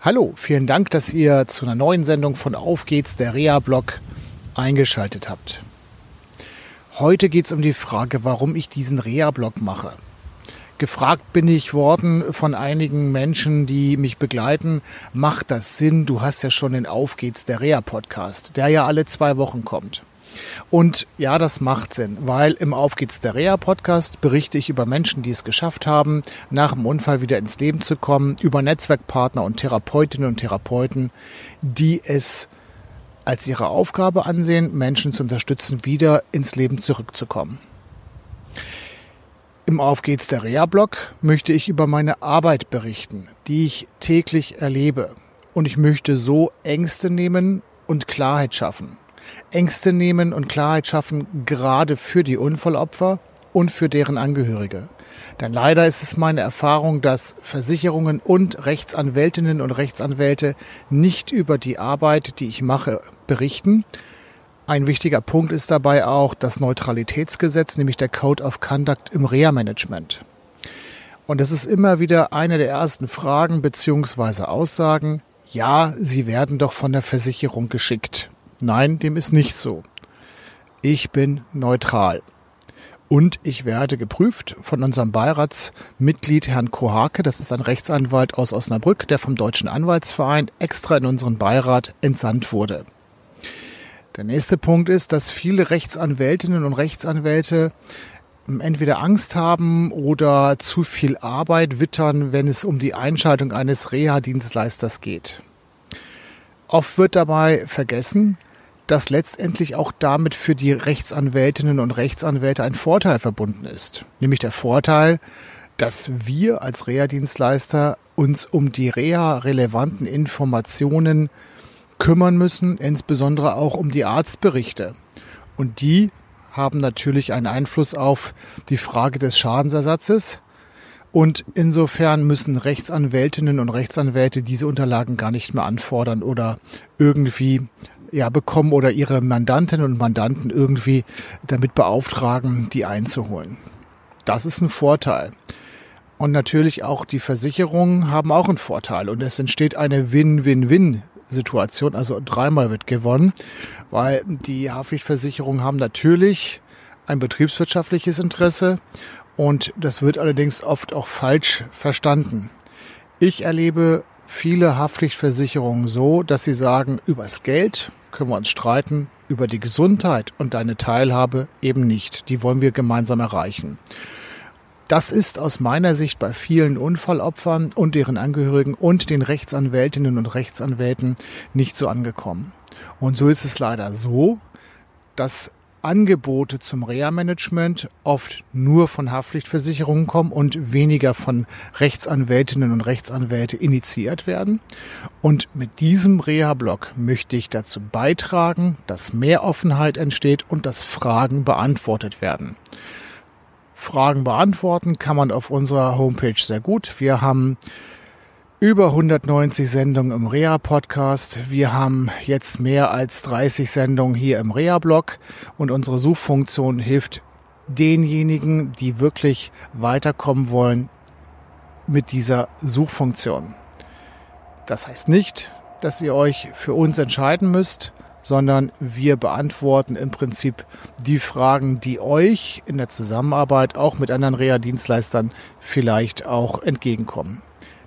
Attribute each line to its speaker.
Speaker 1: Hallo, vielen Dank, dass ihr zu einer neuen Sendung von Auf geht's, der Reha-Blog, eingeschaltet habt. Heute geht es um die Frage, warum ich diesen Reha-Blog mache. Gefragt bin ich worden von einigen Menschen, die mich begleiten, macht das Sinn? Du hast ja schon den Auf geht's, der Reha-Podcast, der ja alle zwei Wochen kommt. Und ja, das macht Sinn, weil im Auf geht's der Reha Podcast berichte ich über Menschen, die es geschafft haben, nach dem Unfall wieder ins Leben zu kommen, über Netzwerkpartner und Therapeutinnen und Therapeuten, die es als ihre Aufgabe ansehen, Menschen zu unterstützen, wieder ins Leben zurückzukommen. Im Auf geht's der Reha-Blog möchte ich über meine Arbeit berichten, die ich täglich erlebe. Und ich möchte so Ängste nehmen und Klarheit schaffen. Ängste nehmen und Klarheit schaffen, gerade für die Unfallopfer und für deren Angehörige. Denn leider ist es meine Erfahrung, dass Versicherungen und Rechtsanwältinnen und Rechtsanwälte nicht über die Arbeit, die ich mache, berichten. Ein wichtiger Punkt ist dabei auch das Neutralitätsgesetz, nämlich der Code of Conduct im Reha-Management. Und das ist immer wieder eine der ersten Fragen bzw. Aussagen. Ja, Sie werden doch von der Versicherung geschickt. Nein, dem ist nicht so. Ich bin neutral. Und ich werde geprüft von unserem Beiratsmitglied Herrn Kohake. Das ist ein Rechtsanwalt aus Osnabrück, der vom Deutschen Anwaltsverein extra in unseren Beirat entsandt wurde. Der nächste Punkt ist, dass viele Rechtsanwältinnen und Rechtsanwälte entweder Angst haben oder zu viel Arbeit wittern, wenn es um die Einschaltung eines Reha-Dienstleisters geht. Oft wird dabei vergessen, dass letztendlich auch damit für die Rechtsanwältinnen und Rechtsanwälte ein Vorteil verbunden ist. Nämlich der Vorteil, dass wir als Reha-Dienstleister uns um die Reha-relevanten Informationen kümmern müssen, insbesondere auch um die Arztberichte. Und die haben natürlich einen Einfluss auf die Frage des Schadensersatzes. Und insofern müssen Rechtsanwältinnen und Rechtsanwälte diese Unterlagen gar nicht mehr anfordern oder irgendwie ja, bekommen oder ihre Mandantinnen und Mandanten irgendwie damit beauftragen, die einzuholen. Das ist ein Vorteil. Und natürlich auch die Versicherungen haben auch einen Vorteil. Und es entsteht eine Win-Win-Win-Situation. Also dreimal wird gewonnen, weil die Haftpflichtversicherungen haben natürlich ein betriebswirtschaftliches Interesse und das wird allerdings oft auch falsch verstanden. Ich erlebe viele Haftpflichtversicherungen so, dass sie sagen, übers Geld können wir uns streiten, über die Gesundheit und deine Teilhabe eben nicht. Die wollen wir gemeinsam erreichen. Das ist aus meiner Sicht bei vielen Unfallopfern und deren Angehörigen und den Rechtsanwältinnen und Rechtsanwälten nicht so angekommen. Und so ist es leider so, dass Angebote zum Reha-Management oft nur von Haftpflichtversicherungen kommen und weniger von Rechtsanwältinnen und Rechtsanwälte initiiert werden. Und mit diesem Reha-Blog möchte ich dazu beitragen, dass mehr Offenheit entsteht und dass Fragen beantwortet werden. Fragen beantworten kann man auf unserer Homepage sehr gut. Wir haben über 190 Sendungen im Rea-Podcast. Wir haben jetzt mehr als 30 Sendungen hier im Rea-Blog und unsere Suchfunktion hilft denjenigen, die wirklich weiterkommen wollen mit dieser Suchfunktion. Das heißt nicht, dass ihr euch für uns entscheiden müsst, sondern wir beantworten im Prinzip die Fragen, die euch in der Zusammenarbeit auch mit anderen Reha-Dienstleistern vielleicht auch entgegenkommen.